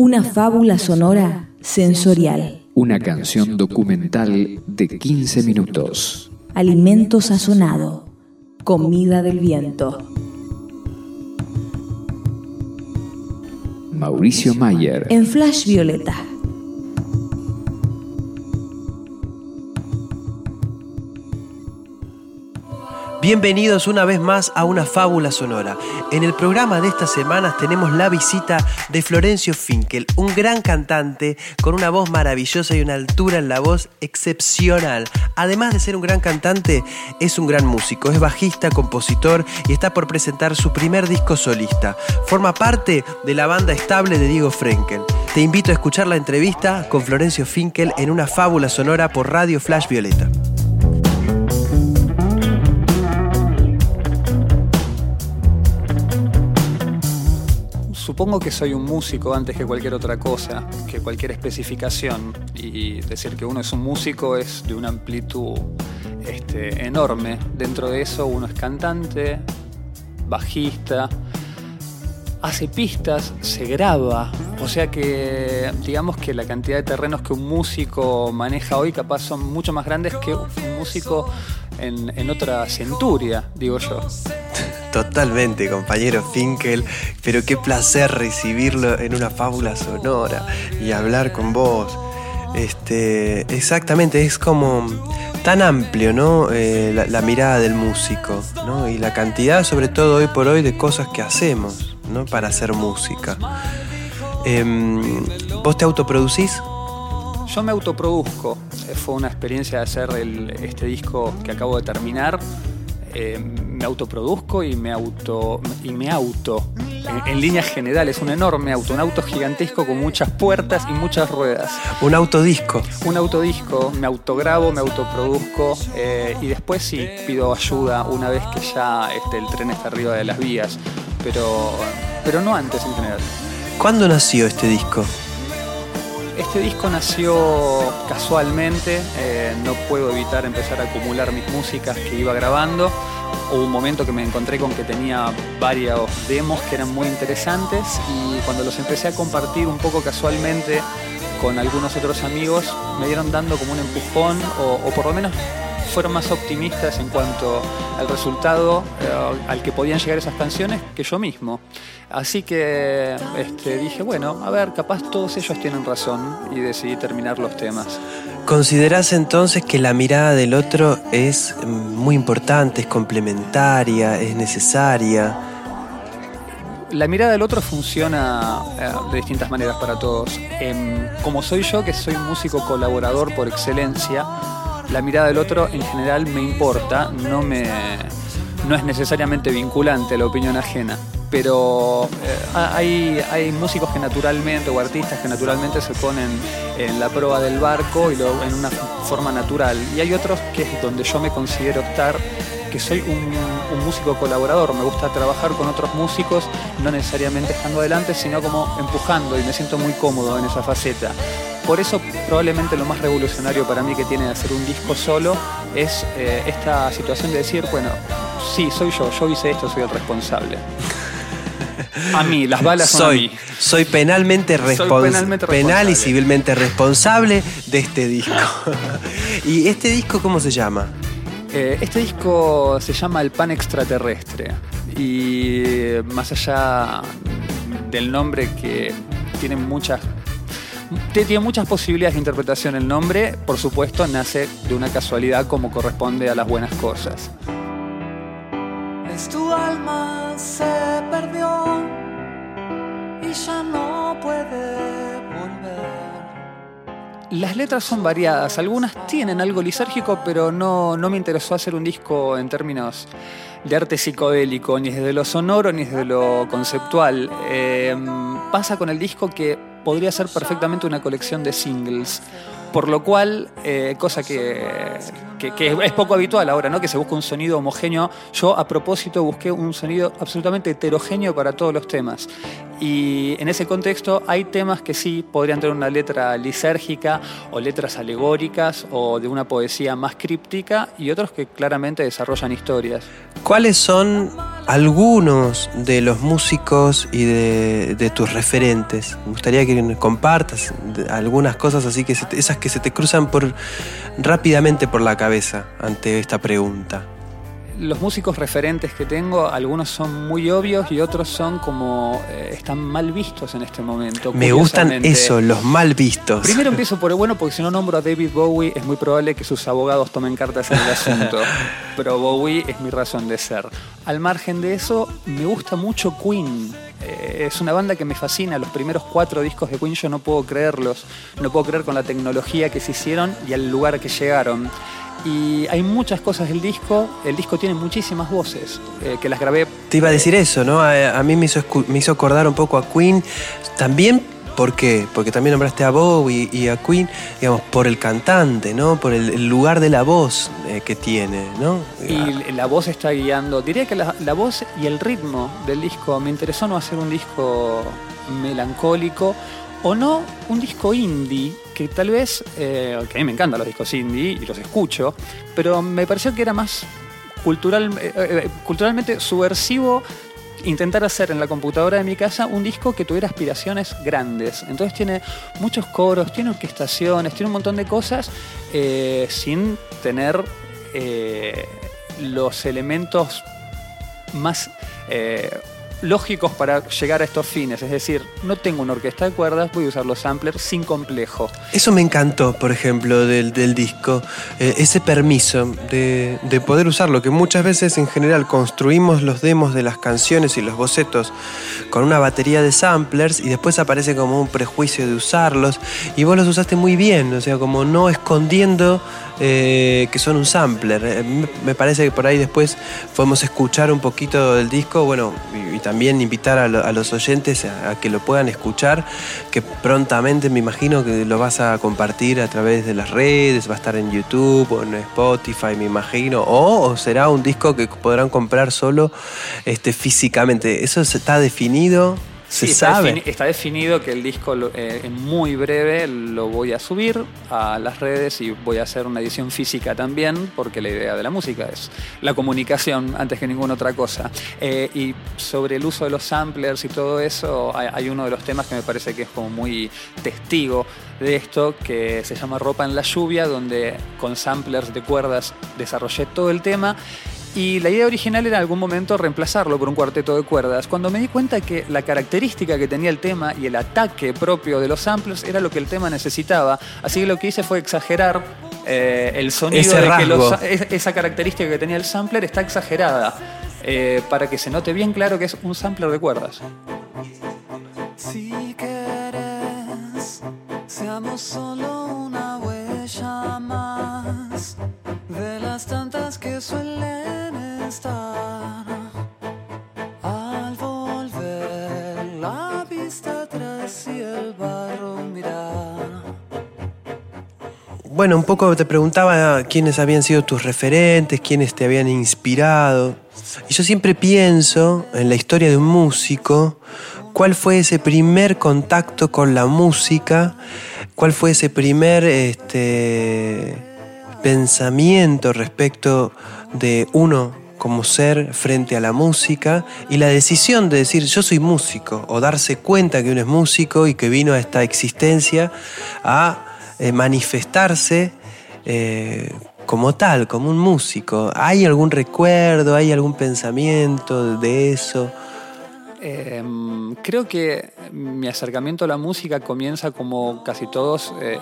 Una fábula sonora sensorial. Una canción documental de 15 minutos. Alimento sazonado. Comida del viento. Mauricio Mayer. En Flash Violeta. Bienvenidos una vez más a una fábula sonora. En el programa de estas semanas tenemos la visita de Florencio Finkel, un gran cantante con una voz maravillosa y una altura en la voz excepcional. Además de ser un gran cantante, es un gran músico, es bajista, compositor y está por presentar su primer disco solista. Forma parte de la banda estable de Diego Frenkel. Te invito a escuchar la entrevista con Florencio Finkel en una fábula sonora por Radio Flash Violeta. Supongo que soy un músico antes que cualquier otra cosa, que cualquier especificación. Y decir que uno es un músico es de una amplitud este, enorme. Dentro de eso uno es cantante, bajista, hace pistas, se graba. O sea que digamos que la cantidad de terrenos que un músico maneja hoy capaz son mucho más grandes que un músico en, en otra centuria, digo yo. Totalmente, compañero Finkel, pero qué placer recibirlo en una fábula sonora y hablar con vos. Este, exactamente, es como tan amplio, ¿no? Eh, la, mirada del músico, ¿no? Y la cantidad, sobre todo hoy por hoy, de cosas que hacemos, ¿no? Para hacer música. Em, ¿Vos te autoproducís? Yo me autoproduzco. Eh, Fue una experiencia de hacer este disco que acabo de terminar. Eh, me autoproduzco y me auto. Y me auto. En, en líneas generales, un enorme auto, un auto gigantesco con muchas puertas y muchas ruedas. Un autodisco. Un autodisco, me autograbo, me autoproduzco eh, y después sí pido ayuda una vez que ya este, el tren está arriba de las vías, pero, pero no antes en general. ¿Cuándo nació este disco? Este disco nació casualmente, eh, no puedo evitar empezar a acumular mis músicas que iba grabando. Hubo un momento que me encontré con que tenía varios demos que eran muy interesantes y cuando los empecé a compartir un poco casualmente con algunos otros amigos, me dieron dando como un empujón o, o por lo menos fueron más optimistas en cuanto al resultado eh, al que podían llegar esas canciones que yo mismo. Así que este, dije, bueno, a ver, capaz todos ellos tienen razón y decidí terminar los temas. ¿Considerás entonces que la mirada del otro es muy importante, es complementaria, es necesaria? La mirada del otro funciona eh, de distintas maneras para todos. Em, como soy yo, que soy un músico colaborador por excelencia, la mirada del otro en general me importa, no, me, no es necesariamente vinculante la opinión ajena. Pero eh, hay, hay músicos que naturalmente, o artistas que naturalmente se ponen en la proa del barco y lo, en una forma natural. Y hay otros que es donde yo me considero estar que soy un, un músico colaborador, me gusta trabajar con otros músicos, no necesariamente estando adelante, sino como empujando y me siento muy cómodo en esa faceta. Por eso probablemente lo más revolucionario para mí que tiene de hacer un disco solo es eh, esta situación de decir, bueno, sí, soy yo, yo hice esto, soy el responsable. A mí, las balas son a Soy, mí. soy penalmente, Soy respons- penalmente penal y civilmente responsable de este disco. ¿Y este disco cómo se llama? Eh, este disco se llama El Pan Extraterrestre y más allá del nombre que tiene muchas te- tiene muchas posibilidades de interpretación el nombre, por supuesto, nace de una casualidad como corresponde a las buenas cosas. Es tu alma se perdió y ya no puede volver. Las letras son variadas, algunas tienen algo lisérgico, pero no, no me interesó hacer un disco en términos de arte psicodélico, ni desde lo sonoro ni desde lo conceptual. Eh, pasa con el disco que podría ser perfectamente una colección de singles. Por lo cual, eh, cosa que, que- es poco habitual ahora, ¿no? Que se busca un sonido homogéneo. Yo a propósito busqué un sonido absolutamente heterogéneo para todos los temas. Y en ese contexto hay temas que sí podrían tener una letra lisérgica o letras alegóricas o de una poesía más críptica y otros que claramente desarrollan historias. ¿Cuáles son algunos de los músicos y de, tus referentes? Me gustaría que compartas algunas cosas así que se esas que se te cruzan por rápidamente por la cabeza ante esta pregunta. Los músicos referentes que tengo, algunos son muy obvios y otros son como eh, están mal vistos en este momento. Me gustan eso, los mal vistos. Primero empiezo por el bueno porque si no nombro a David Bowie es muy probable que sus abogados tomen cartas en el asunto. Pero Bowie es mi razón de ser. Al margen de eso, me gusta mucho Queen. Eh, es una banda que me fascina. Los primeros cuatro discos de Queen yo no puedo creerlos. No puedo creer con la tecnología que se hicieron y al lugar que llegaron. Y hay muchas cosas del disco. El disco tiene muchísimas voces eh, que las grabé Te iba a decir eso, ¿no? A, a mí me hizo, me hizo acordar un poco a Queen. También, ¿por qué? Porque también nombraste a Bowie y a Queen, digamos, por el cantante, ¿no? Por el, el lugar de la voz eh, que tiene, ¿no? Y la voz está guiando. Diría que la, la voz y el ritmo del disco. Me interesó no hacer un disco melancólico o no un disco indie, que tal vez, eh, que a mí me encantan los discos indie y los escucho, pero me pareció que era más cultural, eh, eh, culturalmente subversivo intentar hacer en la computadora de mi casa un disco que tuviera aspiraciones grandes. Entonces tiene muchos coros, tiene orquestaciones, tiene un montón de cosas sin tener los elementos más lógicos para llegar a estos fines. Es decir, no tengo una orquesta de cuerdas, voy a usar los samplers sin complejo. Eso me encantó, por ejemplo, del, del disco, eh, ese permiso de, de poder usarlo, que muchas veces en general construimos los demos de las canciones y los bocetos con una batería de samplers y después aparece como un prejuicio de usarlos y vos los usaste muy bien, o sea, como no escondiendo eh, que son un sampler. Eh, me- parece que por ahí después podemos escuchar un poquito del disco, bueno, y, también invitar a, lo- a los oyentes a, que lo puedan escuchar, que prontamente me imagino que lo vas a compartir a través de las redes, va a estar en YouTube o en Spotify, me imagino, o, o será un disco que podrán comprar solo este, físicamente. ¿Eso está definido? ¿Se Sí, está, sabe? defini- está definido que el disco lo- eh, en muy breve lo voy a subir a las redes y voy a hacer una edición física también, porque la idea de la música es la comunicación antes que ninguna otra cosa. Eh, y sobre el uso de los samplers y todo eso, hay, hay uno de los temas que me parece que es como muy testigo de esto, que se llama Ropa en la lluvia, donde con samplers de cuerdas desarrollé todo el tema. Y la idea original era en algún momento reemplazarlo por un cuarteto de cuerdas. Cuando me di cuenta que la característica que tenía el tema y el ataque propio de los samplers era lo que el tema necesitaba, así que lo que hice fue exagerar eh, el sonido Ese de que los- es- esa característica que tenía el sampler está exagerada eh, para que se note bien claro que es un sampler de cuerdas. Si quieres, seamos Bueno, un poco te preguntaba quiénes habían sido tus referentes, quiénes te habían inspirado. Y yo siempre pienso en la historia de un músico, cuál fue ese primer contacto con la música, cuál fue ese primer este, pensamiento respecto de uno como ser frente a la música y la decisión de decir yo soy músico o darse cuenta que uno es músico y que vino a esta existencia a eh, manifestarse eh, como tal, como un músico. ¿Hay algún recuerdo, hay algún pensamiento de eso? Eh, creo que mi acercamiento a la música comienza como casi todos, eh,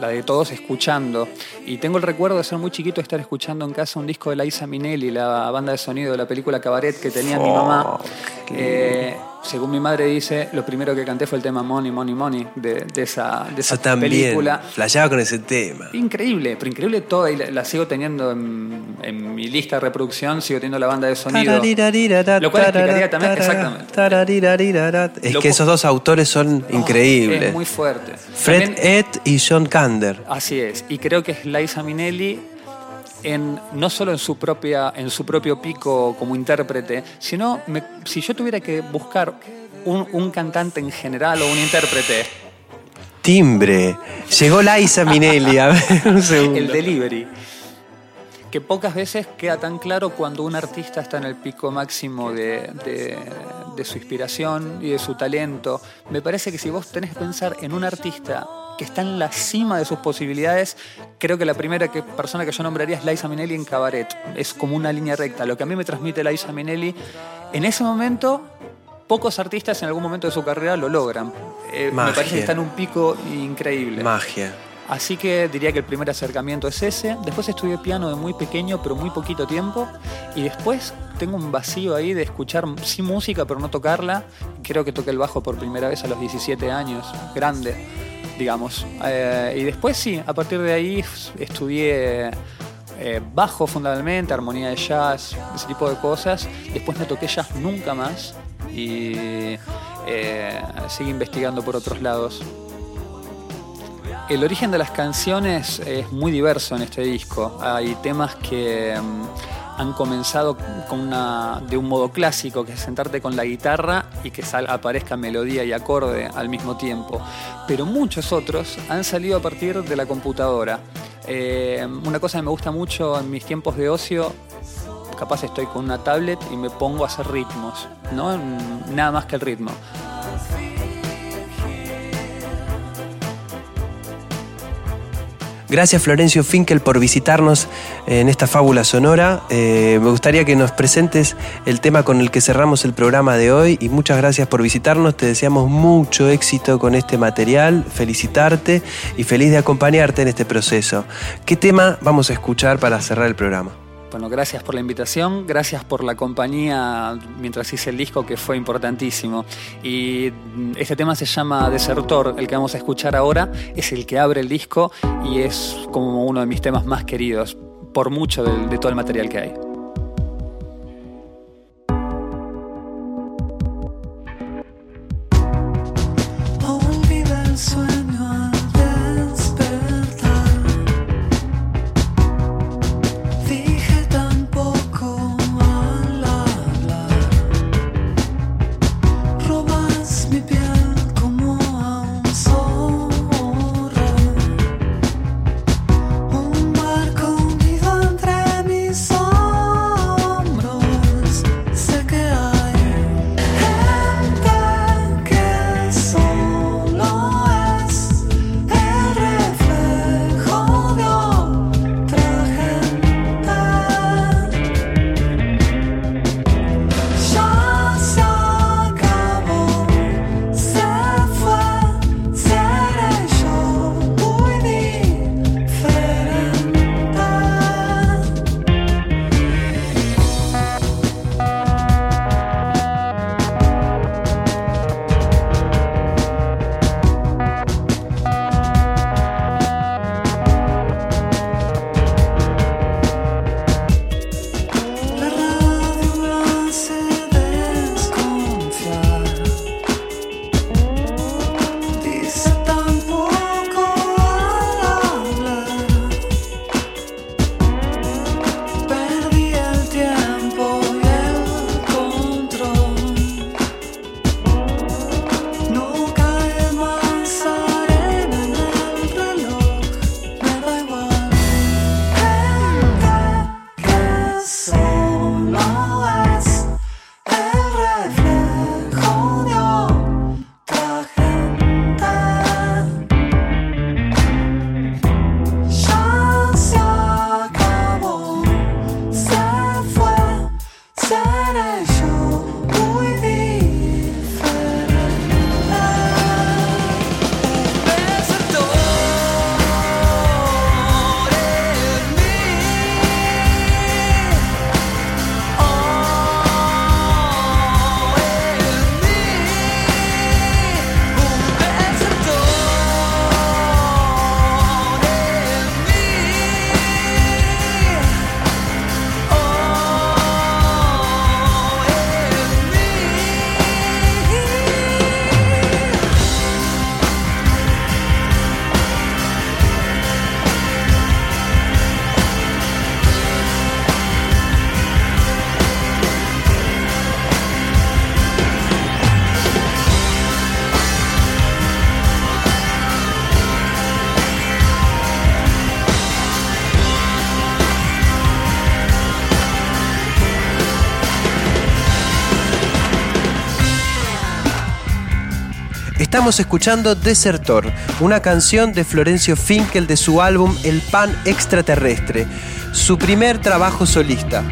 la de todos escuchando. Y tengo el recuerdo de ser muy chiquito estar escuchando en casa un disco de Liza Minnelli, la banda de sonido de la película Cabaret que tenía mi mamá. Eh, según mi madre dice, lo primero que canté fue el tema Money, Money, Money de, de esa, de esa también. película. Flasheaba con ese tema. Increíble, pero increíble toda y la, la sigo teniendo en, en mi lista de reproducción, sigo teniendo la banda de sonido. Lo cual explicaría también, exactamente. Es que esos dos autores son Oh, increíbles. Es muy fuerte. Fred Ed y John Kander. Así es, y creo que es Liza Minnelli en, no solo en su, propia, en su propio pico como intérprete, sino me- si yo tuviera que buscar un, un cantante en general o un intérprete, Timbre. Llegó Liza Minnelli. A ver, un segundo. el delivery. Que pocas veces queda tan claro cuando un artista está en el pico máximo de, de- de su inspiración y de su talento. Me parece que si vos tenés que pensar en un artista que está en la cima de sus posibilidades, creo que la primera que, persona que yo nombraría es Liza Minnelli en Cabaret. Es como una línea recta. Lo que a mí me transmite Liza Minnelli, en ese momento, pocos artistas en algún momento de su carrera lo logran. Eh, me parece que está en un pico increíble. Magia. Así que diría que el primer acercamiento es ese. Después estudié piano de muy pequeño, pero muy poquito tiempo. Y después tengo un vacío ahí de escuchar, sí música, pero no tocarla. Creo que toqué el bajo por primera vez a los 17 años, grande, digamos. Eh, y después sí, a partir de ahí estudié eh, bajo fundamentalmente, armonía de jazz, ese tipo de cosas. Después no toqué jazz nunca más. Y eh, seguí investigando por otros lados. El origen de las canciones es muy diverso en este disco. Hay temas que mm, han comenzado de un modo clásico, que es sentarte con la guitarra y que sal- aparezca melodía y acorde al mismo tiempo. Pero muchos otros han salido a partir de la computadora. Eh, una cosa que me gusta mucho en mis tiempos de ocio, capaz estoy con una tablet y me pongo a hacer ritmos, ¿no? Nada más que el ritmo. Gracias Florencio Finkel por visitarnos en esta fábula sonora. Eh, me gustaría que nos presentes el tema con el que cerramos el programa de hoy y muchas gracias por visitarnos. Te deseamos mucho éxito con este material, felicitarte y feliz de acompañarte en este proceso. ¿Qué tema vamos a escuchar para cerrar el programa? Bueno, gracias por la invitación, gracias por la compañía mientras hice el disco que fue importantísimo. Y mm, este tema se llama Desertor, el que vamos a escuchar ahora es el que abre el disco y es como uno de mis temas más queridos, por mucho del- de todo el material que hay. Estamos escuchando Desertor, una canción de Florencio Finkel de su álbum El Pan Extraterrestre, su primer trabajo solista.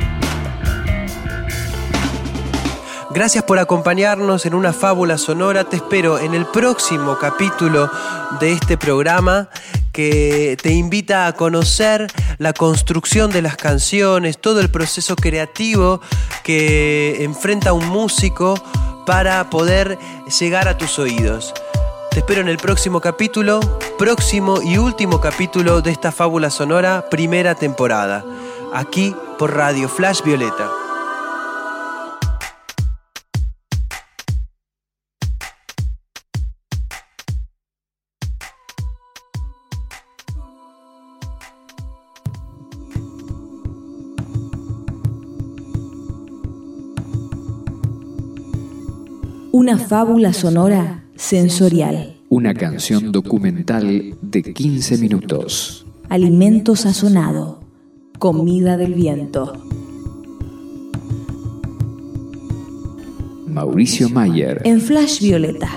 Gracias por acompañarnos en una fábula sonora. Te espero en el próximo capítulo de este programa que te invita a conocer la construcción de las canciones, todo el proceso creativo que enfrenta un músico para poder llegar a tus oídos. Te espero en el próximo capítulo, próximo y último capítulo de esta fábula sonora, primera temporada, aquí por Radio Flash Violeta. Una fábula sonora sensorial. Una canción documental de 15 minutos. Alimento sazonado. Comida del viento. Mauricio Mayer. En Flash Violeta.